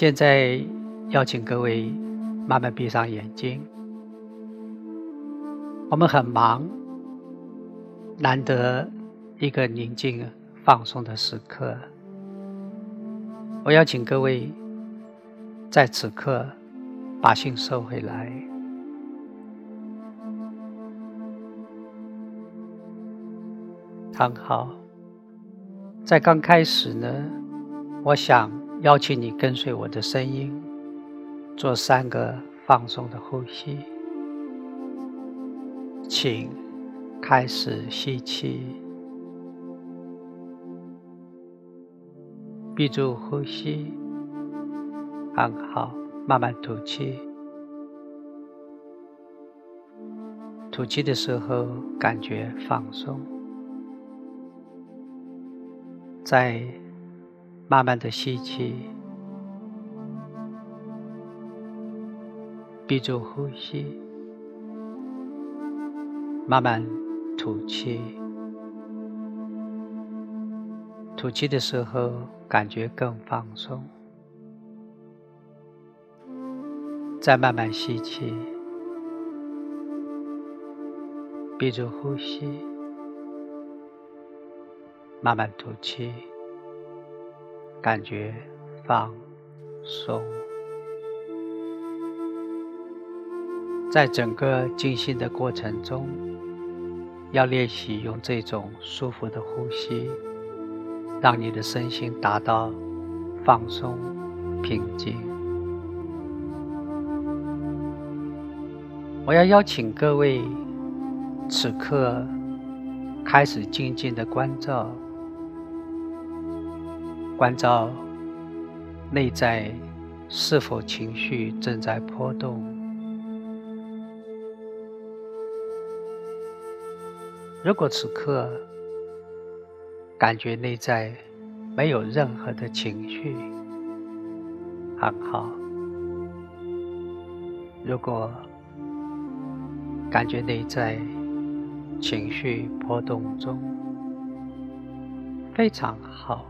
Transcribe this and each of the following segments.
现在邀请各位慢慢闭上眼睛。我们很忙，难得一个宁静放松的时刻。我邀请各位在此刻把心收回来。很好，在刚开始呢，我想。邀请你跟随我的声音，做三个放松的呼吸。请开始吸气，闭住呼吸，很好，慢慢吐气。吐气的时候，感觉放松。在。慢慢的吸气，闭住呼吸，慢慢吐气。吐气的时候，感觉更放松。再慢慢吸气，闭住呼吸，慢慢吐气。感觉放松，在整个静心的过程中，要练习用这种舒服的呼吸，让你的身心达到放松、平静。我要邀请各位，此刻开始静静的关照。关照内在是否情绪正在波动。如果此刻感觉内在没有任何的情绪，很好；如果感觉内在情绪波动中，非常好。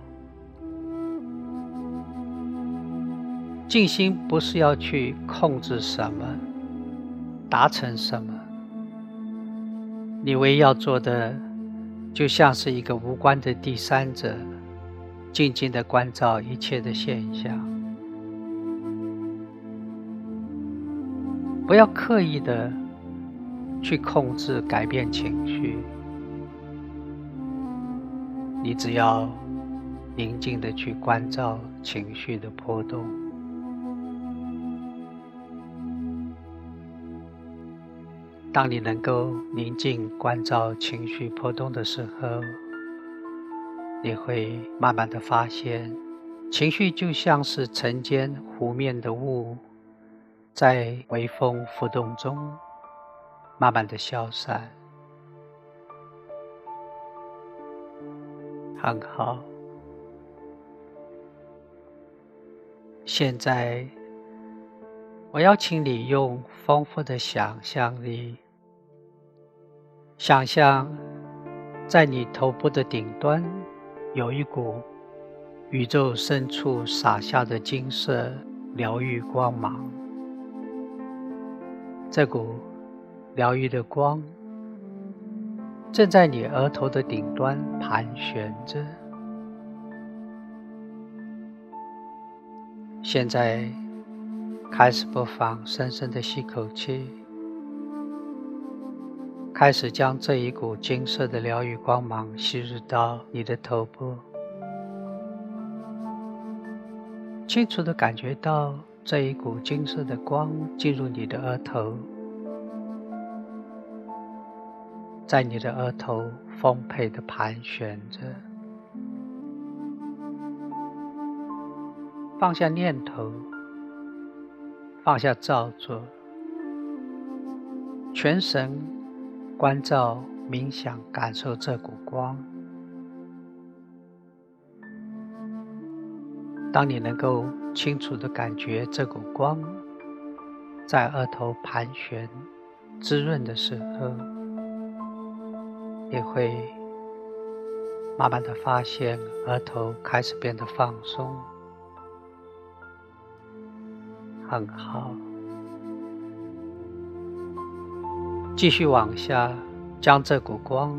静心不是要去控制什么，达成什么，你唯一要做的，就像是一个无关的第三者，静静的关照一切的现象，不要刻意的去控制、改变情绪，你只要宁静的去关照情绪的波动。当你能够宁静关照情绪波动的时候，你会慢慢的发现，情绪就像是晨间湖面的雾，在微风浮动中慢慢的消散。很好，现在。我邀请你用丰富的想象力，想象在你头部的顶端有一股宇宙深处洒下的金色疗愈光芒。这股疗愈的光正在你额头的顶端盘旋着。现在。开始播放，深深的吸口气，开始将这一股金色的疗愈光芒吸入到你的头部，清楚的感觉到这一股金色的光进入你的额头，在你的额头丰沛的盘旋着，放下念头。放下造作，全神关照、冥想，感受这股光。当你能够清楚的感觉这股光在额头盘旋、滋润的时候，也会慢慢的发现额头开始变得放松。很好。继续往下，将这股光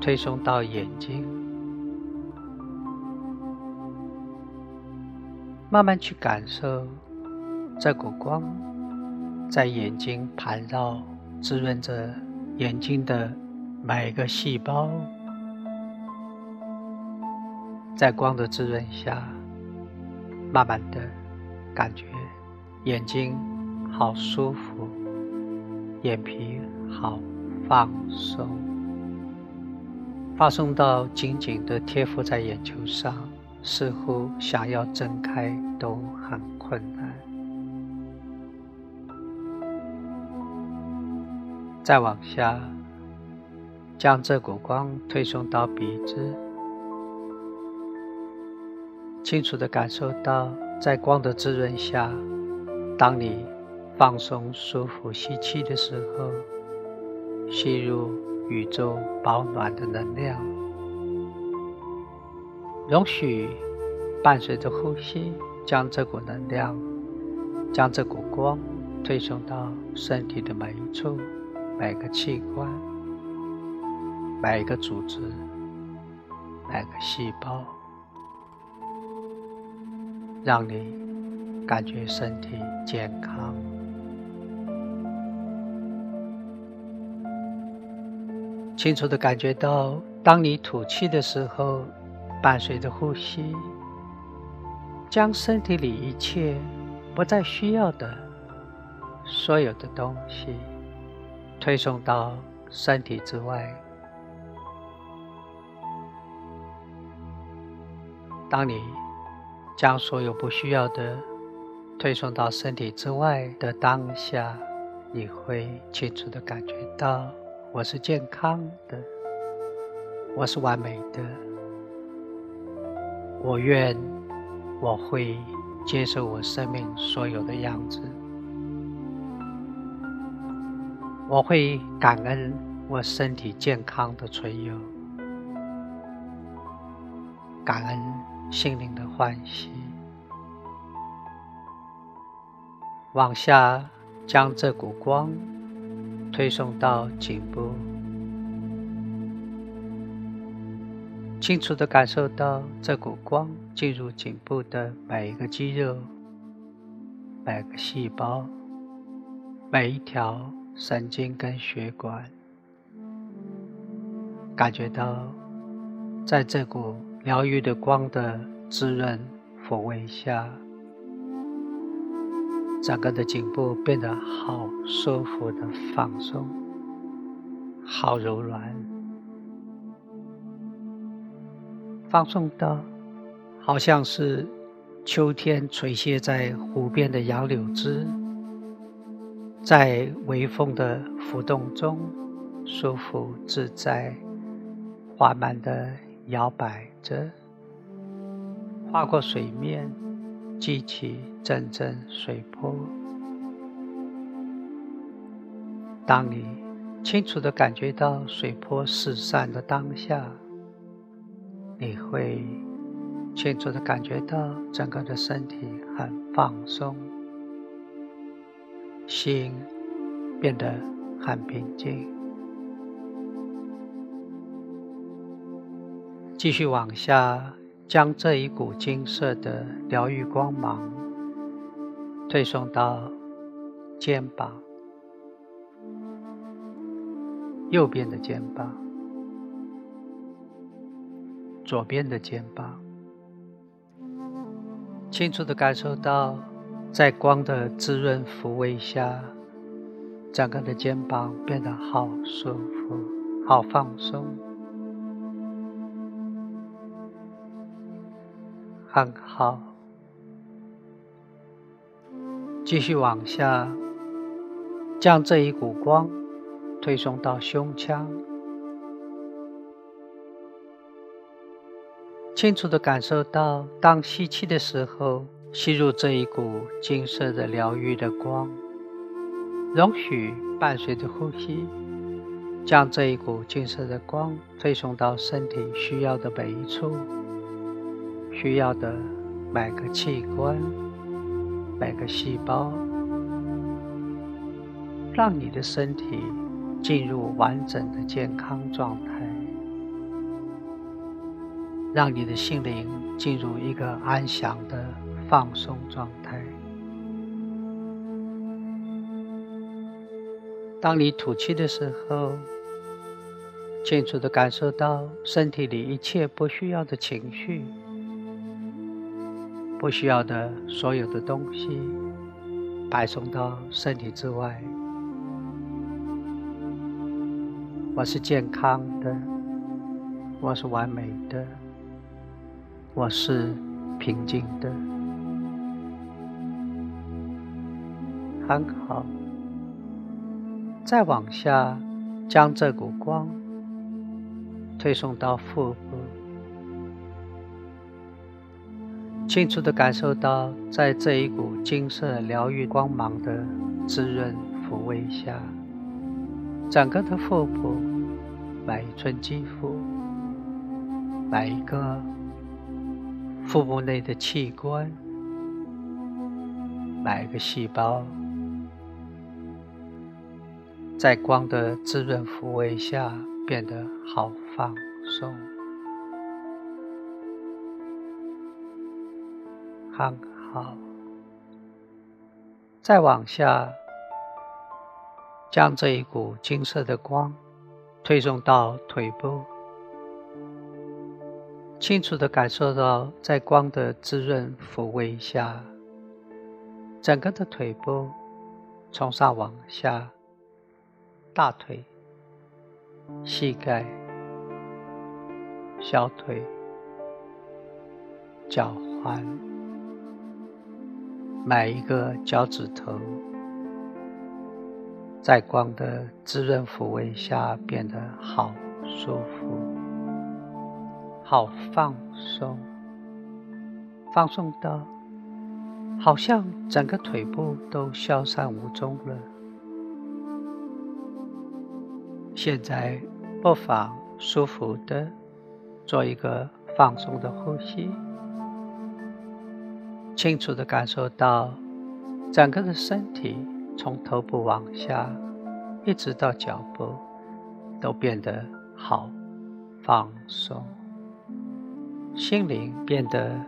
推送到眼睛，慢慢去感受这股光在眼睛盘绕，滋润着眼睛的每个细胞。在光的滋润下，慢慢的感觉眼睛好舒服。眼皮好放松，放松到紧紧的贴附在眼球上，似乎想要睁开都很困难。再往下，将这股光推送到鼻子，清楚的感受到在光的滋润下，当你。放松、舒服，吸气的时候，吸入宇宙保暖的能量，容许伴随着呼吸，将这股能量、将这股光推送到身体的每一处、每个器官、每个组织、每个细胞，让你感觉身体健康。清楚的感觉到，当你吐气的时候，伴随着呼吸，将身体里一切不再需要的所有的东西推送到身体之外。当你将所有不需要的推送到身体之外的当下，你会清楚的感觉到。我是健康的，我是完美的。我愿，我会接受我生命所有的样子。我会感恩我身体健康的存有，感恩心灵的欢喜。往下将这股光。推送到颈部，清楚的感受到这股光进入颈部的每一个肌肉、每个细胞、每一条神经跟血管，感觉到在这股疗愈的光的滋润抚慰下。整个的颈部变得好舒服的放松，好柔软，放松到好像是秋天垂泻在湖边的杨柳枝，在微风的浮动中舒服自在，缓慢的摇摆着，划过水面。激起阵阵水波。当你清楚的感觉到水波四散的当下，你会清楚的感觉到整个的身体很放松，心变得很平静。继续往下。将这一股金色的疗愈光芒推送到肩膀，右边的肩膀，左边的肩膀，清楚的感受到，在光的滋润抚慰下，整个的肩膀变得好舒服，好放松。很好，继续往下，将这一股光推送到胸腔，清楚的感受到，当吸气的时候，吸入这一股金色的疗愈的光，容许伴随着呼吸，将这一股金色的光推送到身体需要的每一处。需要的每个器官、每个细胞，让你的身体进入完整的健康状态，让你的心灵进入一个安详的放松状态。当你吐气的时候，清楚的感受到身体里一切不需要的情绪。不需要的所有的东西，摆送到身体之外。我是健康的，我是完美的，我是平静的，很好。再往下，将这股光推送到腹部。清楚的感受到，在这一股金色疗愈光芒的滋润抚慰下，整个的腹部，每一寸肌肤，每一个腹部内的器官，每一个细胞，在光的滋润抚慰下，变得好放松。很好，再往下，将这一股金色的光推送到腿部，清楚的感受到在光的滋润抚慰下，整个的腿部从上往下，大腿、膝盖、小腿、脚踝。每一个脚趾头，在光的滋润抚慰下，变得好舒服、好放松，放松到好像整个腿部都消散无踪了。现在，不妨舒服的做一个放松的呼吸。清楚的感受到，整个的身体从头部往下，一直到脚部，都变得好放松，心灵变得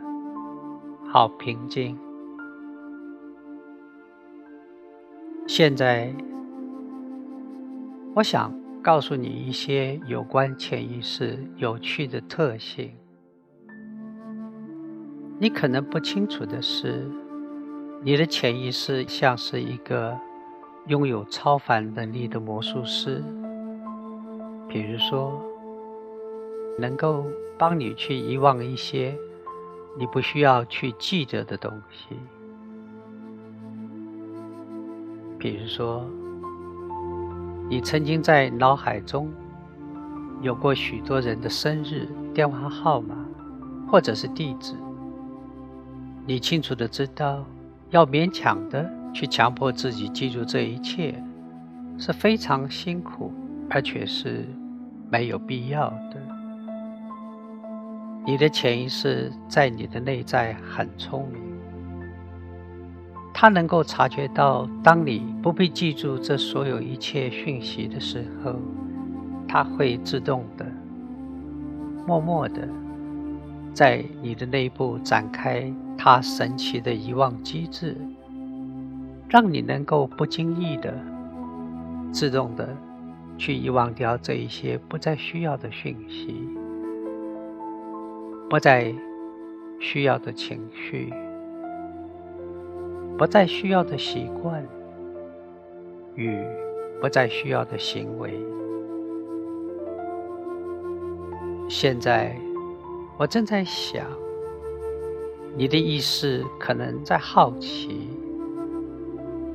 好平静。现在，我想告诉你一些有关潜意识有趣的特性。你可能不清楚的是，你的潜意识像是一个拥有超凡能力的魔术师，比如说，能够帮你去遗忘一些你不需要去记得的东西，比如说，你曾经在脑海中有过许多人的生日、电话号码或者是地址。你清楚的知道，要勉强的去强迫自己记住这一切，是非常辛苦，而且是没有必要的。你的潜意识在你的内在很聪明，它能够察觉到，当你不必记住这所有一切讯息的时候，它会自动的、默默的在你的内部展开。它神奇的遗忘机制，让你能够不经意的、自动的去遗忘掉这一些不再需要的讯息、不再需要的情绪、不再需要的习惯与不再需要的行为。现在，我正在想。你的意识可能在好奇，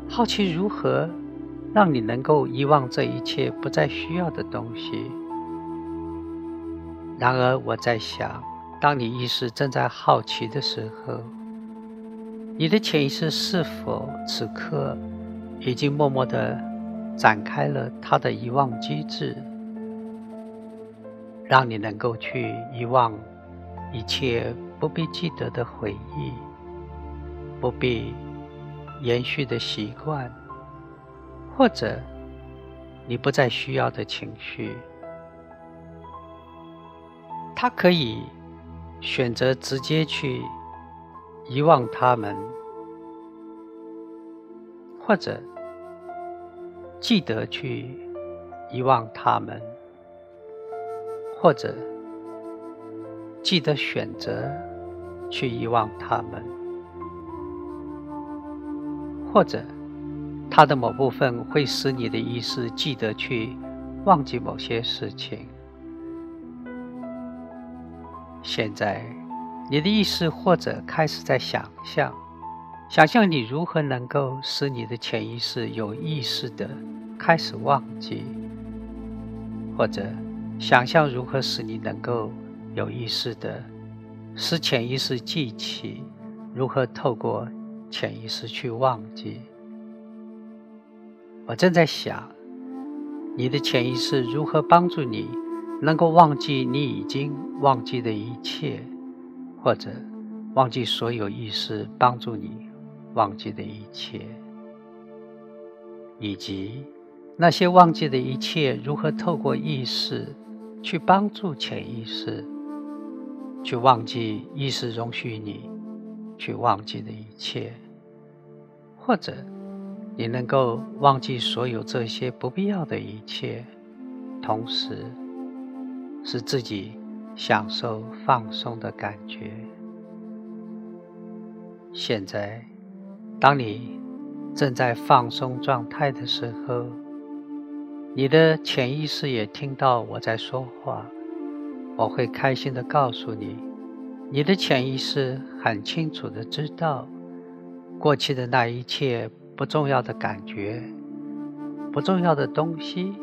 好奇如何让你能够遗忘这一切不再需要的东西。然而，我在想，当你意识正在好奇的时候，你的潜意识是否此刻已经默默的展开了它的遗忘机制，让你能够去遗忘一切？不必记得的回忆，不必延续的习惯，或者你不再需要的情绪，他可以选择直接去遗忘他们，或者记得去遗忘他们，或者记得选择去遗忘他们。或者，它的某部分会使你的意识记得去忘记某些事情。现在，你的意识或者开始在想象，想象你如何能够使你的潜意识有意识的开始忘记，或者想象如何使你能够有意识的使潜意识记起，如何透过。潜意识去忘记。我正在想，你的潜意识如何帮助你能够忘记你已经忘记的一切，或者忘记所有意识帮助你忘记的一切，以及那些忘记的一切如何透过意识去帮助潜意识去忘记意识容许你。去忘记的一切，或者你能够忘记所有这些不必要的一切，同时使自己享受放松的感觉。现在，当你正在放松状态的时候，你的潜意识也听到我在说话，我会开心的告诉你。你的潜意识很清楚的知道，过去的那一切不重要的感觉、不重要的东西、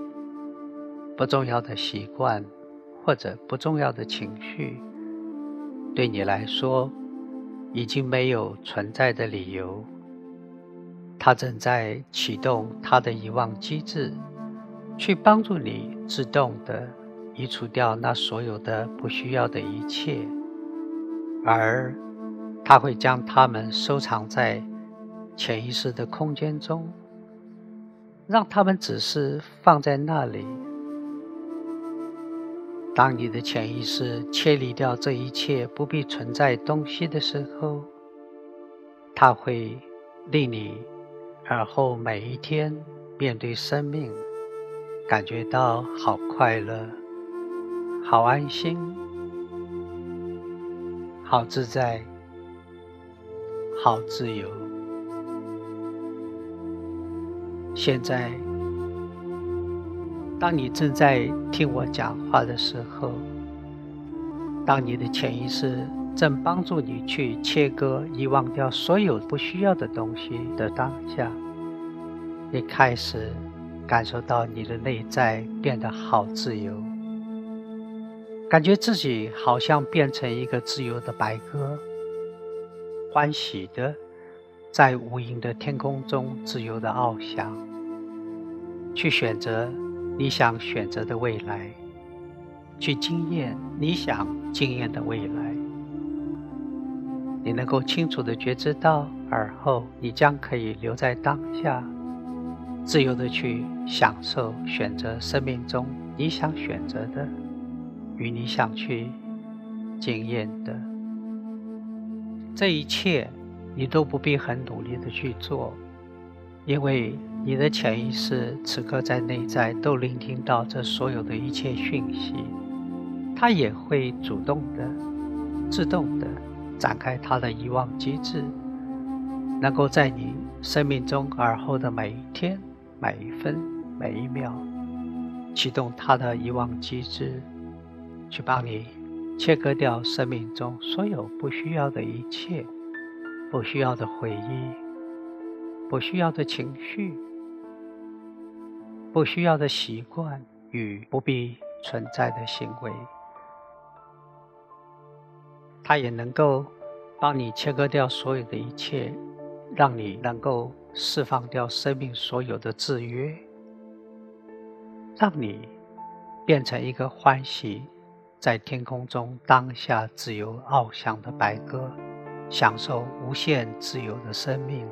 不重要的习惯或者不重要的情绪，对你来说已经没有存在的理由。它正在启动它的遗忘机制，去帮助你自动的移除掉那所有的不需要的一切。而他会将它们收藏在潜意识的空间中，让它们只是放在那里。当你的潜意识切离掉这一切不必存在东西的时候，它会令你而后每一天面对生命，感觉到好快乐、好安心。好自在，好自由。现在，当你正在听我讲话的时候，当你的潜意识正帮助你去切割、遗忘掉所有不需要的东西的当下，你开始感受到你的内在变得好自由。感觉自己好像变成一个自由的白鸽，欢喜的在无垠的天空中自由的翱翔，去选择你想选择的未来，去经验你想经验的未来。你能够清楚的觉知到，而后你将可以留在当下，自由的去享受选择生命中你想选择的。与你想去经验的这一切，你都不必很努力的去做，因为你的潜意识此刻在内在都聆听到这所有的一切讯息，它也会主动的、自动的展开它的遗忘机制，能够在你生命中而后的每一天、每一分、每一秒启动它的遗忘机制。去帮你切割掉生命中所有不需要的一切，不需要的回忆，不需要的情绪，不需要的习惯与不必存在的行为。它也能够帮你切割掉所有的一切，让你能够释放掉生命所有的制约，让你变成一个欢喜。在天空中，当下自由翱翔的白鸽，享受无限自由的生命。